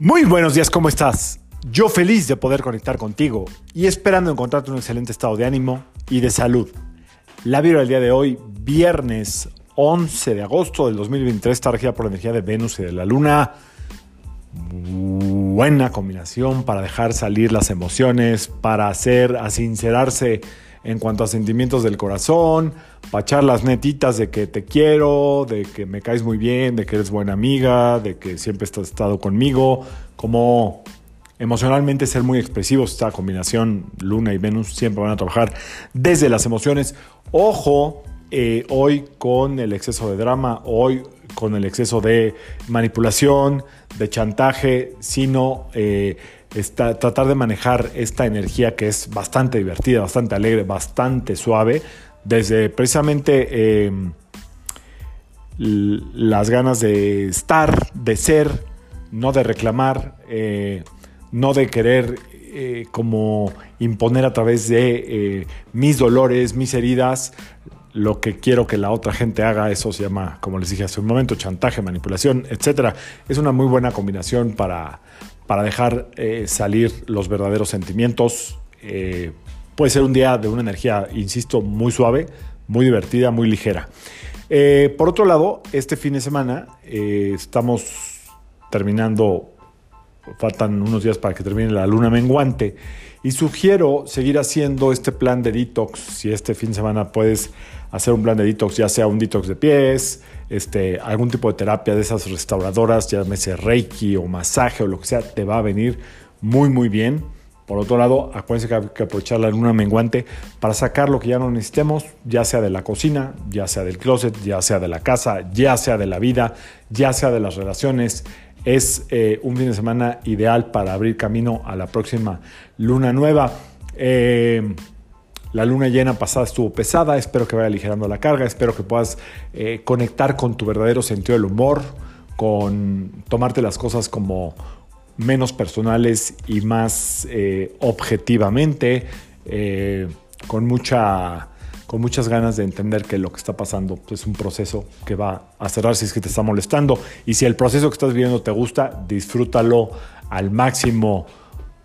Muy buenos días, ¿cómo estás? Yo feliz de poder conectar contigo y esperando encontrarte un excelente estado de ánimo y de salud. La vibra del día de hoy, viernes 11 de agosto del 2023, está regida por la energía de Venus y de la Luna. Buena combinación para dejar salir las emociones, para hacer, a sincerarse en cuanto a sentimientos del corazón, para echar las netitas de que te quiero, de que me caes muy bien, de que eres buena amiga, de que siempre has estado conmigo, como emocionalmente ser muy expresivos. Esta combinación Luna y Venus siempre van a trabajar desde las emociones. Ojo, eh, hoy con el exceso de drama, hoy con el exceso de manipulación, de chantaje, sino eh, tratar de manejar esta energía que es bastante divertida, bastante alegre, bastante suave, desde precisamente em, las ganas de estar, de ser, no de reclamar, eh, no de querer eh, como imponer a través de mis dolores, mis heridas, lo que quiero que la otra gente haga, eso se llama, como les dije hace un momento, chantaje, manipulación, etc. Es una muy buena combinación para, para dejar eh, salir los verdaderos sentimientos. Eh, puede ser un día de una energía, insisto, muy suave, muy divertida, muy ligera. Eh, por otro lado, este fin de semana estamos terminando, faltan unos días para que termine la luna menguante y sugiero seguir haciendo este plan de detox. Si este fin de semana puedes hacer un plan de detox, ya sea un detox de pies, este, algún tipo de terapia de esas restauradoras, llámese reiki o masaje o lo que sea, te va a venir muy, muy bien. Por otro lado, acuérdense que hay que aprovechar la luna menguante para sacar lo que ya no necesitemos, ya sea de la cocina, ya sea del closet, ya sea de la casa, ya sea de la vida, ya sea de las relaciones. Es eh, un fin de semana ideal para abrir camino a la próxima luna nueva. Eh, la luna llena pasada estuvo pesada, espero que vaya aligerando la carga, espero que puedas eh, conectar con tu verdadero sentido del humor, con tomarte las cosas como menos personales y más objetivamente, con, mucha, con muchas ganas de entender que lo que está pasando es un proceso que va a cerrar si es que te está molestando. Y si el proceso que estás viviendo te gusta, disfrútalo al máximo.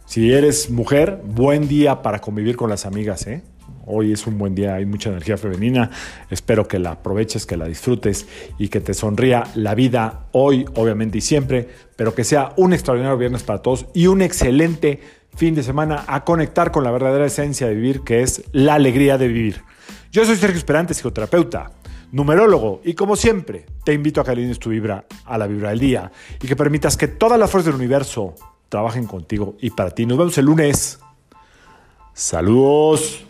Si eres mujer, buen día para convivir con las amigas, ¿eh? Hoy es un buen día, hay mucha energía femenina. Espero que la aproveches, que la disfrutes y que te sonría la vida hoy, obviamente y siempre, pero que sea un extraordinario viernes para todos y un excelente fin de semana a conectar con la verdadera esencia de vivir, que es la alegría de vivir. Yo soy Sergio Esperante, psicoterapeuta, numerólogo, y como siempre, te invito a que alines tu vibra a la vibra del día y que permitas que todas las fuerzas del universo trabajen contigo y para ti. Nos vemos el lunes. Saludos.